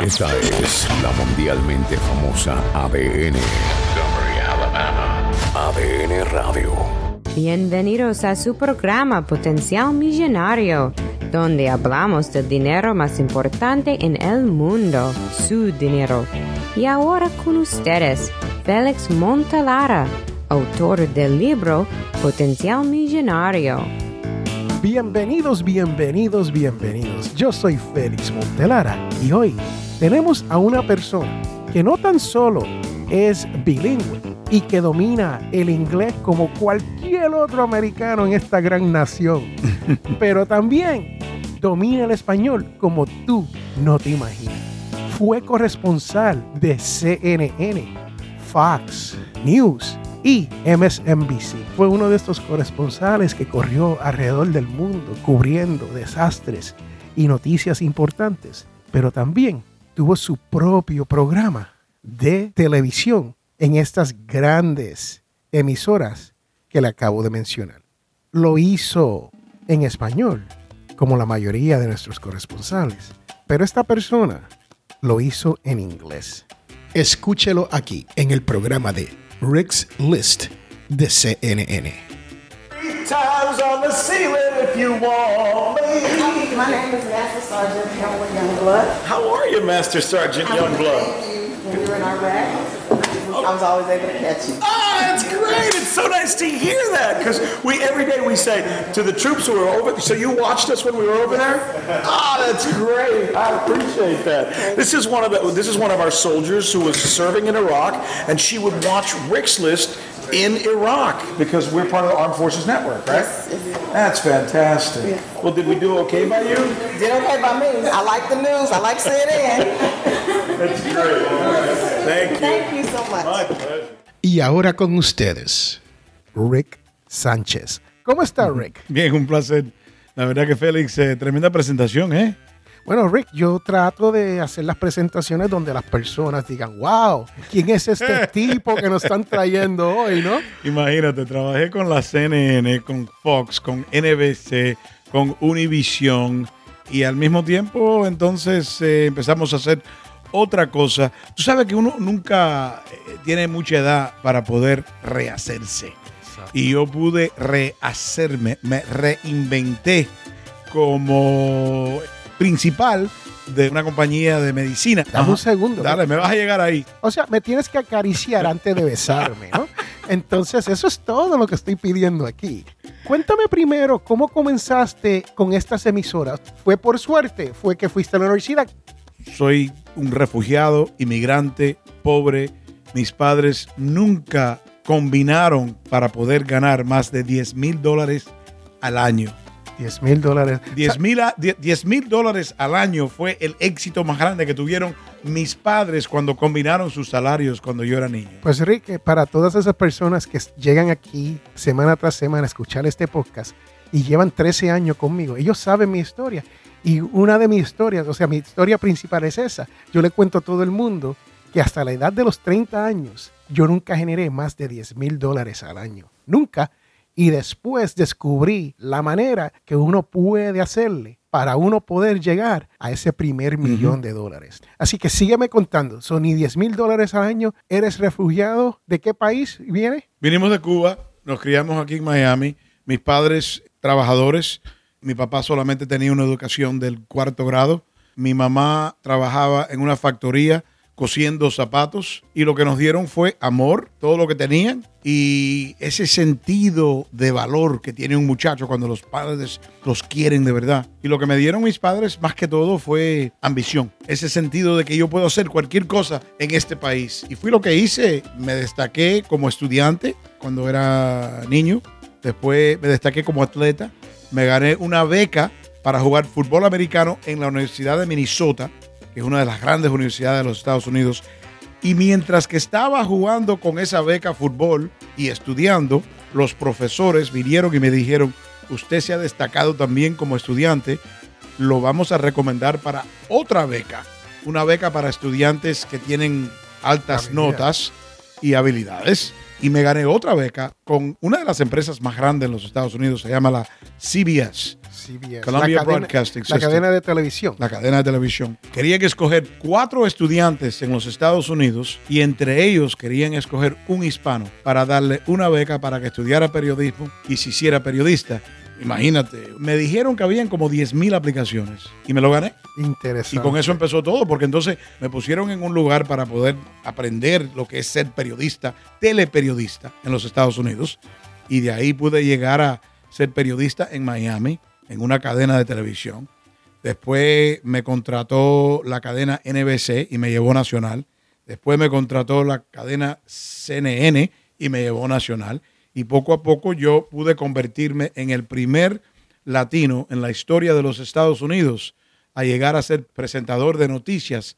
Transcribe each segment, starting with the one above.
Esta es la mundialmente famosa ADN. Montgomery, Alabama. ADN Radio. Bienvenidos a su programa Potencial Millonario, donde hablamos del dinero más importante en el mundo, su dinero. Y ahora con ustedes, Félix Montalara, autor del libro Potencial Millonario. Bienvenidos, bienvenidos, bienvenidos. Yo soy Félix Montelara y hoy tenemos a una persona que no tan solo es bilingüe y que domina el inglés como cualquier otro americano en esta gran nación, pero también domina el español como tú no te imaginas. Fue corresponsal de CNN, Fox News y MSNBC. Fue uno de estos corresponsales que corrió alrededor del mundo cubriendo desastres y noticias importantes, pero también tuvo su propio programa de televisión en estas grandes emisoras que le acabo de mencionar. Lo hizo en español, como la mayoría de nuestros corresponsales, pero esta persona lo hizo en inglés. Escúchelo aquí en el programa de Rick's List de CNN. Times on the ceiling if you want me. My name is Master Sergeant Helen Youngblood. How are you, Master Sergeant Youngblood? Thank you. When we were in Iraq, I was always able to catch you. Ah, that's great. It's so nice to hear that because we every day we say to the troops who are over. So you watched us when we were over there? Ah, that's great. I appreciate that. This is one of the, this is one of our soldiers who was serving in Iraq, and she would watch Rick's List in Iraq because we're part of the Armed Forces Network, right? Yes, yes. That's fantastic. Well, did we do okay by you? Did okay by me. I like the news. I like CNN. That's great. Thank you. Thank you so much. My pleasure. Y ahora con ustedes, Rick Sánchez. ¿Cómo está Rick? Bien, un placer. La verdad que Félix, eh, tremenda presentación, ¿eh? Bueno, Rick, yo trato de hacer las presentaciones donde las personas digan, wow, ¿quién es este tipo que nos están trayendo hoy, no? Imagínate, trabajé con la CNN, con Fox, con NBC, con Univision y al mismo tiempo entonces eh, empezamos a hacer otra cosa. Tú sabes que uno nunca eh, tiene mucha edad para poder rehacerse. Y yo pude rehacerme, me reinventé como principal de una compañía de medicina. Dame un segundo. Dale, me vas a llegar ahí. O sea, me tienes que acariciar antes de besarme, ¿no? Entonces, eso es todo lo que estoy pidiendo aquí. Cuéntame primero, ¿cómo comenzaste con estas emisoras? ¿Fue por suerte? ¿Fue que fuiste a la universidad? soy un refugiado, inmigrante, pobre. Mis padres nunca combinaron para poder ganar más de 10 mil dólares al año. 10 mil dólares. 10 mil a- 10 mil dólares al año fue el éxito más grande que tuvieron mis padres cuando combinaron sus salarios cuando yo era niño. Pues Rick, para todas esas personas que llegan aquí semana tras semana a escuchar este podcast y llevan 13 años conmigo, ellos saben mi historia. Y una de mis historias, o sea, mi historia principal es esa. Yo le cuento a todo el mundo que hasta la edad de los 30 años yo nunca generé más de 10 mil dólares al año. Nunca. Y después descubrí la manera que uno puede hacerle para uno poder llegar a ese primer millón de dólares. Así que sígueme contando. Son ni 10 mil dólares al año. ¿Eres refugiado? ¿De qué país viene? Vinimos de Cuba, nos criamos aquí en Miami. Mis padres trabajadores. Mi papá solamente tenía una educación del cuarto grado. Mi mamá trabajaba en una factoría cosiendo zapatos y lo que nos dieron fue amor, todo lo que tenían y ese sentido de valor que tiene un muchacho cuando los padres los quieren de verdad. Y lo que me dieron mis padres más que todo fue ambición, ese sentido de que yo puedo hacer cualquier cosa en este país. Y fui lo que hice, me destaqué como estudiante cuando era niño, después me destaqué como atleta, me gané una beca para jugar fútbol americano en la Universidad de Minnesota, que es una de las grandes universidades de los Estados Unidos. Y mientras que estaba jugando con esa beca fútbol y estudiando, los profesores vinieron y me dijeron, usted se ha destacado también como estudiante, lo vamos a recomendar para otra beca, una beca para estudiantes que tienen altas notas y habilidades. Y me gané otra beca con una de las empresas más grandes en los Estados Unidos, se llama la CBS, CBS. Columbia la cadena, Broadcasting La cadena de televisión. la cadena de televisión. Querían escoger cuatro estudiantes en los Estados Unidos y entre ellos querían escoger un hispano para darle una beca para que estudiara periodismo y se hiciera periodista. Imagínate, me dijeron que habían como 10 mil aplicaciones y me lo gané. Interesante. Y con eso empezó todo, porque entonces me pusieron en un lugar para poder aprender lo que es ser periodista, teleperiodista en los Estados Unidos. Y de ahí pude llegar a ser periodista en Miami, en una cadena de televisión. Después me contrató la cadena NBC y me llevó nacional. Después me contrató la cadena CNN y me llevó nacional. Y poco a poco yo pude convertirme en el primer latino en la historia de los Estados Unidos a llegar a ser presentador de noticias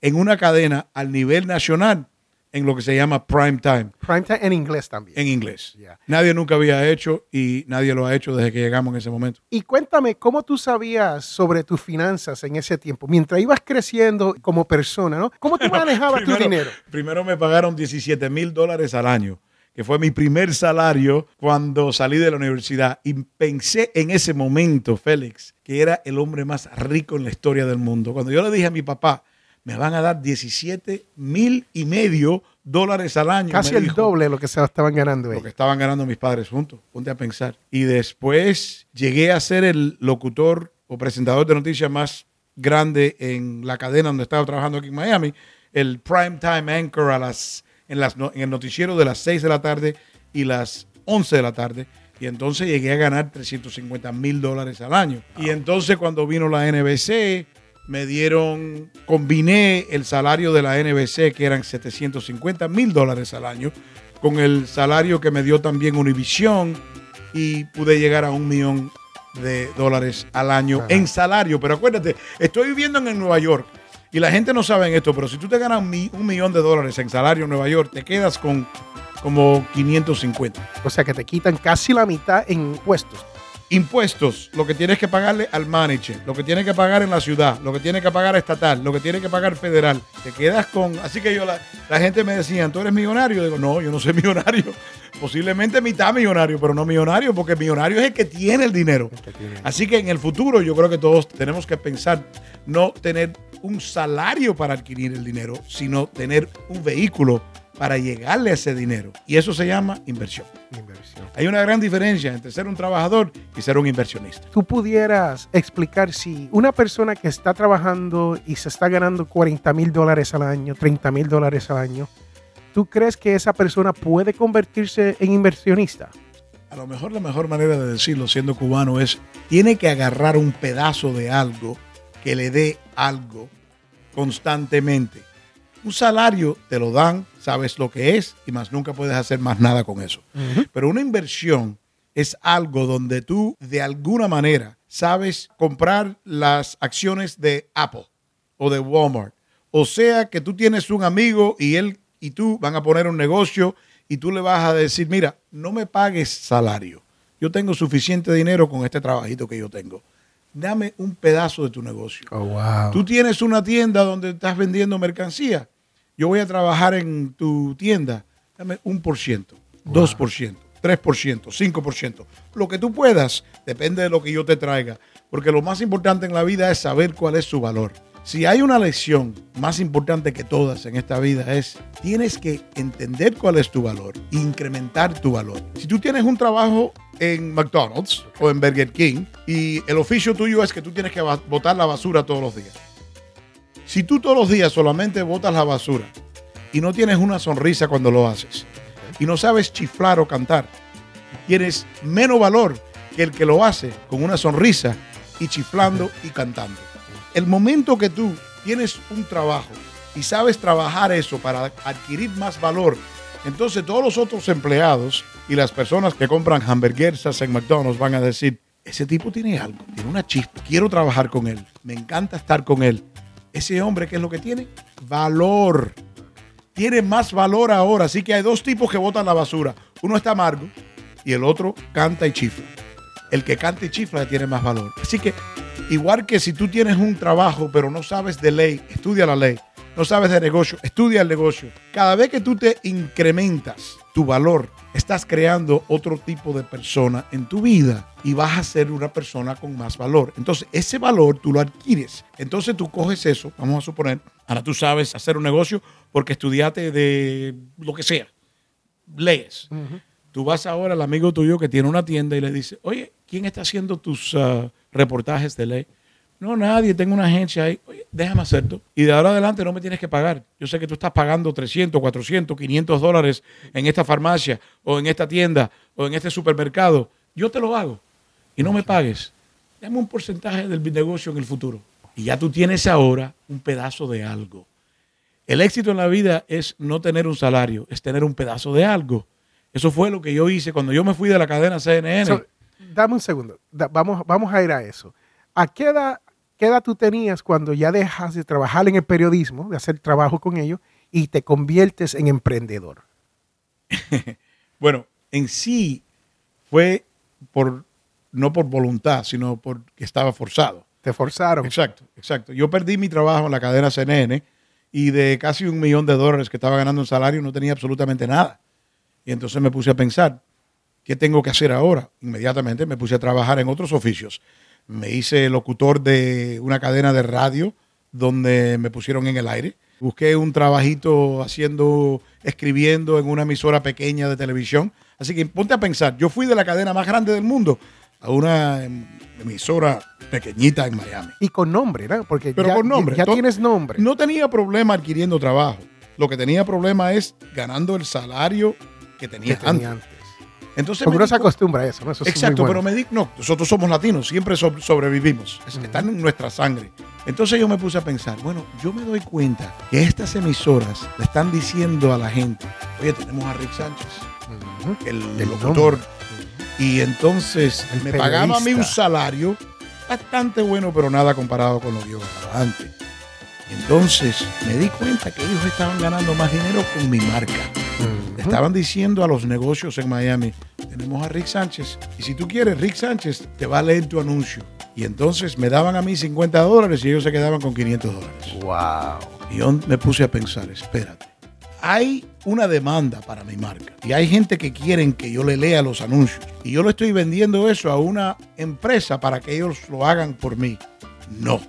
en una cadena al nivel nacional en lo que se llama prime time Primetime en inglés también. en inglés. Yeah. Nadie nunca había hecho y nadie lo ha hecho desde que llegamos en ese momento. Y cuéntame, ¿cómo tú sabías sobre tus finanzas en ese tiempo? Mientras ibas creciendo como persona, ¿no? ¿Cómo tú manejabas tu dinero? Primero me pagaron 17 mil dólares al año, que fue mi primer salario cuando salí de la universidad. Y pensé en ese momento, Félix, que era el hombre más rico en la historia del mundo. Cuando yo le dije a mi papá, me van a dar 17 mil y medio dólares al año. Casi el dijo, doble de lo que se estaban ganando lo ellos. que estaban ganando mis padres juntos. Ponte a pensar. Y después llegué a ser el locutor o presentador de noticias más grande en la cadena donde estaba trabajando aquí en Miami, el prime time anchor a las, en, las, en el noticiero de las 6 de la tarde y las 11 de la tarde. Y entonces llegué a ganar 350 mil dólares al año. Y entonces cuando vino la NBC, me dieron, combiné el salario de la NBC, que eran 750 mil dólares al año, con el salario que me dio también Univision y pude llegar a un millón de dólares al año Ajá. en salario. Pero acuérdate, estoy viviendo en Nueva York y la gente no sabe en esto, pero si tú te ganas un millón de dólares en salario en Nueva York, te quedas con como 550. O sea que te quitan casi la mitad en impuestos. Impuestos, lo que tienes que pagarle al manager, lo que tienes que pagar en la ciudad, lo que tienes que pagar estatal, lo que tienes que pagar federal. Te quedas con. Así que yo, la, la gente me decía, ¿tú eres millonario? Digo, no, yo no soy millonario. Posiblemente mitad millonario, pero no millonario, porque millonario es el que tiene el dinero. Así que en el futuro yo creo que todos tenemos que pensar no tener un salario para adquirir el dinero, sino tener un vehículo para llegarle a ese dinero. Y eso se llama inversión. Inversión. Hay una gran diferencia entre ser un trabajador y ser un inversionista. Tú pudieras explicar si una persona que está trabajando y se está ganando 40 mil dólares al año, 30 mil dólares al año, ¿tú crees que esa persona puede convertirse en inversionista? A lo mejor la mejor manera de decirlo siendo cubano es, tiene que agarrar un pedazo de algo que le dé algo constantemente. Un salario te lo dan, sabes lo que es y más nunca puedes hacer más nada con eso. Pero una inversión es algo donde tú de alguna manera sabes comprar las acciones de Apple o de Walmart. O sea que tú tienes un amigo y él y tú van a poner un negocio y tú le vas a decir, mira, no me pagues salario. Yo tengo suficiente dinero con este trabajito que yo tengo. Dame un pedazo de tu negocio. Oh, wow. Tú tienes una tienda donde estás vendiendo mercancía. Yo voy a trabajar en tu tienda. Dame un por ciento, dos por ciento, tres por ciento, cinco por ciento. Lo que tú puedas, depende de lo que yo te traiga. Porque lo más importante en la vida es saber cuál es su valor. Si hay una lección más importante que todas en esta vida es, tienes que entender cuál es tu valor incrementar tu valor. Si tú tienes un trabajo en McDonald's o en Burger King y el oficio tuyo es que tú tienes que botar la basura todos los días. Si tú todos los días solamente botas la basura y no tienes una sonrisa cuando lo haces y no sabes chiflar o cantar, tienes menos valor que el que lo hace con una sonrisa y chiflando y cantando. El momento que tú tienes un trabajo y sabes trabajar eso para adquirir más valor, entonces todos los otros empleados y las personas que compran hamburguesas en McDonald's van a decir, ese tipo tiene algo, tiene una chispa, quiero trabajar con él, me encanta estar con él. Ese hombre, ¿qué es lo que tiene? Valor. Tiene más valor ahora. Así que hay dos tipos que botan la basura. Uno está amargo y el otro canta y chifla. El que canta y chifla tiene más valor. Así que, igual que si tú tienes un trabajo pero no sabes de ley, estudia la ley. No sabes de negocio, estudia el negocio. Cada vez que tú te incrementas tu valor, estás creando otro tipo de persona en tu vida y vas a ser una persona con más valor. Entonces, ese valor tú lo adquieres. Entonces, tú coges eso, vamos a suponer, ahora tú sabes hacer un negocio porque estudiaste de lo que sea, lees. Tú vas ahora al amigo tuyo que tiene una tienda y le dices, oye, ¿quién está haciendo tus uh, reportajes de ley? No, nadie, tengo una agencia ahí. Oye, déjame hacerlo. Y de ahora adelante no me tienes que pagar. Yo sé que tú estás pagando 300, 400, 500 dólares en esta farmacia o en esta tienda o en este supermercado. Yo te lo hago y no me pagues. Dame un porcentaje del negocio en el futuro. Y ya tú tienes ahora un pedazo de algo. El éxito en la vida es no tener un salario, es tener un pedazo de algo. Eso fue lo que yo hice cuando yo me fui de la cadena CNN. Dame un segundo. Vamos, vamos a ir a eso. ¿A qué edad, qué edad tú tenías cuando ya dejas de trabajar en el periodismo, de hacer trabajo con ellos, y te conviertes en emprendedor? Bueno, en sí fue por no por voluntad, sino porque estaba forzado. Te forzaron. Exacto, exacto. Yo perdí mi trabajo en la cadena CNN y de casi un millón de dólares que estaba ganando en salario no tenía absolutamente nada. Y entonces me puse a pensar, ¿qué tengo que hacer ahora? Inmediatamente me puse a trabajar en otros oficios. Me hice locutor de una cadena de radio donde me pusieron en el aire. Busqué un trabajito haciendo, escribiendo en una emisora pequeña de televisión. Así que ponte a pensar, yo fui de la cadena más grande del mundo a una em, emisora pequeñita en Miami. Y con nombre, ¿no? Porque Pero ya, con nombre. ya To- tienes nombre. No tenía problema adquiriendo trabajo. Lo que tenía problema es ganando el salario que que tenía tenía antes. antes. Entonces Porque uno se acostumbra a eso, ¿no? Eso es Exacto, pero bueno. me di, no, nosotros somos latinos, siempre so- sobrevivimos, Es- están en nuestra sangre. Entonces yo me puse a pensar, bueno, yo me doy cuenta que estas emisoras le están diciendo a la gente, oye, tenemos a Rick Sánchez, el, El locutor, y entonces El me pagaba a mí un periodista. salario bastante bueno, pero nada comparado con lo que yo ganaba antes. Entonces me di cuenta que ellos estaban ganando más dinero con mi marca. Estaban diciendo a los negocios en Miami, tenemos a Rick Sánchez y si tú quieres, Rick Sánchez te va a leer tu anuncio. Y entonces me daban a mí 50 dólares y ellos se quedaban con 500 dólares. Wow. Y yo me puse a pensar, espérate, hay una demanda para mi marca y hay gente que quieren que yo le lea los anuncios y yo le estoy vendiendo eso a una empresa para que ellos lo hagan por mí. No.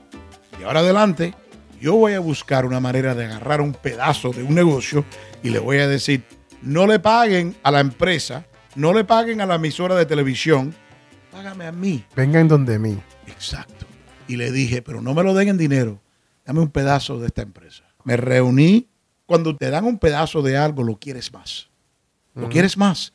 Y ahora adelante, yo voy a buscar una manera de agarrar un pedazo de un negocio y le voy a decir, no le paguen a la empresa, no le paguen a la emisora de televisión, págame a mí. Vengan donde mí. Exacto. Y le dije, pero no me lo den en dinero, dame un pedazo de esta empresa. Me reuní. Cuando te dan un pedazo de algo, lo quieres más. Lo quieres más.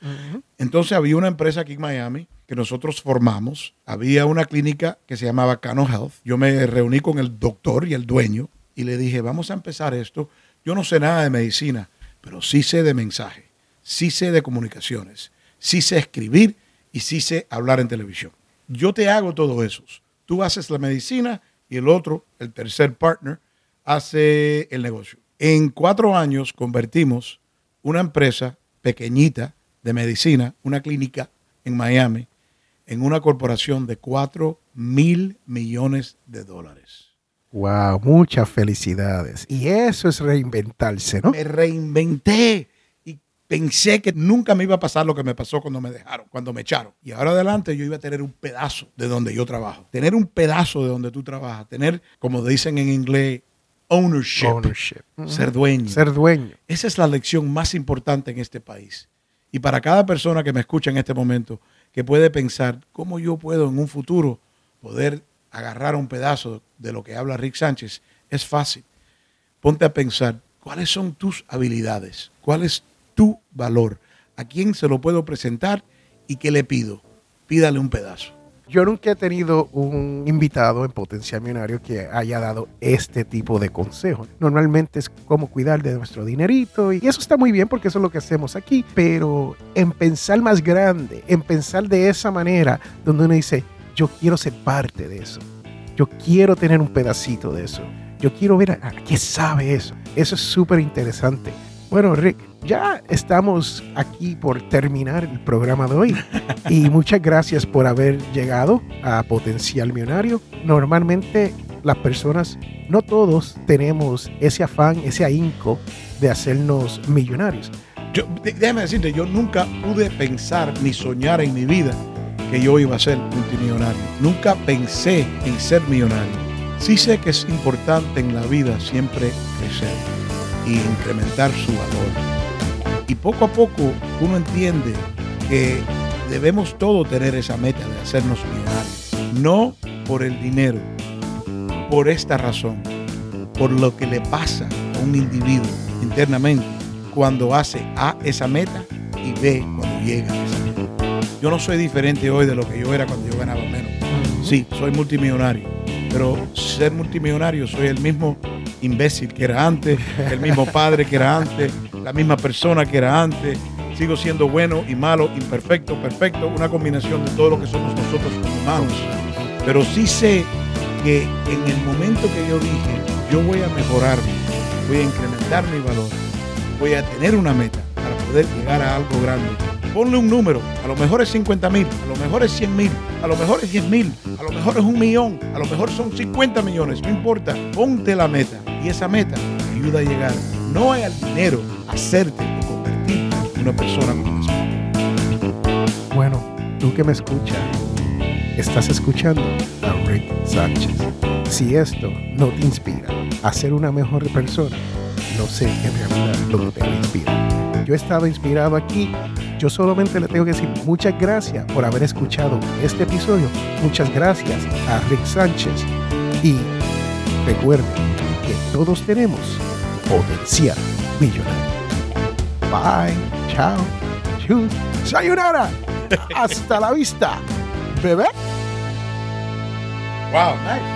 Entonces había una empresa aquí en Miami que nosotros formamos. Había una clínica que se llamaba Cano Health. Yo me reuní con el doctor y el dueño y le dije, vamos a empezar esto. Yo no sé nada de medicina, pero sí sé de mensaje, sí sé de comunicaciones, sí sé escribir y sí sé hablar en televisión. Yo te hago todo eso. Tú haces la medicina y el otro, el tercer partner, hace el negocio. En cuatro años convertimos una empresa pequeñita de medicina, una clínica en Miami, en una corporación de 4 mil millones de dólares. Wow, muchas felicidades. Y eso es reinventarse, ¿no? Me reinventé y pensé que nunca me iba a pasar lo que me pasó cuando me dejaron, cuando me echaron. Y ahora adelante yo iba a tener un pedazo de donde yo trabajo. Tener un pedazo de donde tú trabajas. Tener, como dicen en inglés, ownership. Ownership. Ser dueño. Ser dueño. Esa es la lección más importante en este país. Y para cada persona que me escucha en este momento, que puede pensar cómo yo puedo en un futuro poder agarrar un pedazo de lo que habla Rick Sánchez, es fácil. Ponte a pensar cuáles son tus habilidades, cuál es tu valor, a quién se lo puedo presentar y qué le pido. Pídale un pedazo. Yo nunca he tenido un invitado en Potencial Millonario que haya dado este tipo de consejo. Normalmente es cómo cuidar de nuestro dinerito y eso está muy bien porque eso es lo que hacemos aquí, pero en pensar más grande, en pensar de esa manera, donde uno dice, yo quiero ser parte de eso, yo quiero tener un pedacito de eso, yo quiero ver a, a qué sabe eso. Eso es súper interesante. Bueno, Rick, ya estamos aquí por terminar el programa de hoy y muchas gracias por haber llegado a Potencial Millonario. Normalmente las personas, no todos tenemos ese afán, ese ahínco de hacernos millonarios. Yo, dé- déjame decirte, yo nunca pude pensar ni soñar en mi vida que yo iba a ser multimillonario. Nunca pensé en ser millonario. Sí sé que es importante en la vida siempre crecer y incrementar su valor. Y poco a poco uno entiende que debemos todos tener esa meta de hacernos millonarios. No por el dinero, por esta razón, por lo que le pasa a un individuo internamente cuando hace A esa meta y B cuando llega a esa. Yo no soy diferente hoy de lo que yo era cuando yo ganaba menos. Sí, soy multimillonario, pero ser multimillonario soy el mismo imbécil que era antes, el mismo padre que era antes, la misma persona que era antes. Sigo siendo bueno y malo, imperfecto, perfecto, una combinación de todo lo que somos nosotros como humanos. Pero sí sé que en el momento que yo dije, yo voy a mejorarme, voy a incrementar mi valor, voy a tener una meta para poder llegar a algo grande. Ponle un número, a lo mejor es 50 mil, a lo mejor es 100 mil, a lo mejor es 10 mil, a lo mejor es un millón, a lo mejor son 50 millones, no importa, ponte la meta y esa meta te ayuda a llegar, no al dinero, hacerte o convertirte en una persona con más. Bueno, tú que me escuchas, estás escuchando a Rick Sánchez. Si esto no te inspira a ser una mejor persona, no sé en realidad lo que te inspira. Yo he estado inspirado aquí. Yo solamente le tengo que decir muchas gracias por haber escuchado este episodio. Muchas gracias a Rick Sánchez. Y recuerden que todos tenemos potencial millonario. Bye. Chao. Chus. Sayonara. Hasta la vista. Bebé. Wow, nice.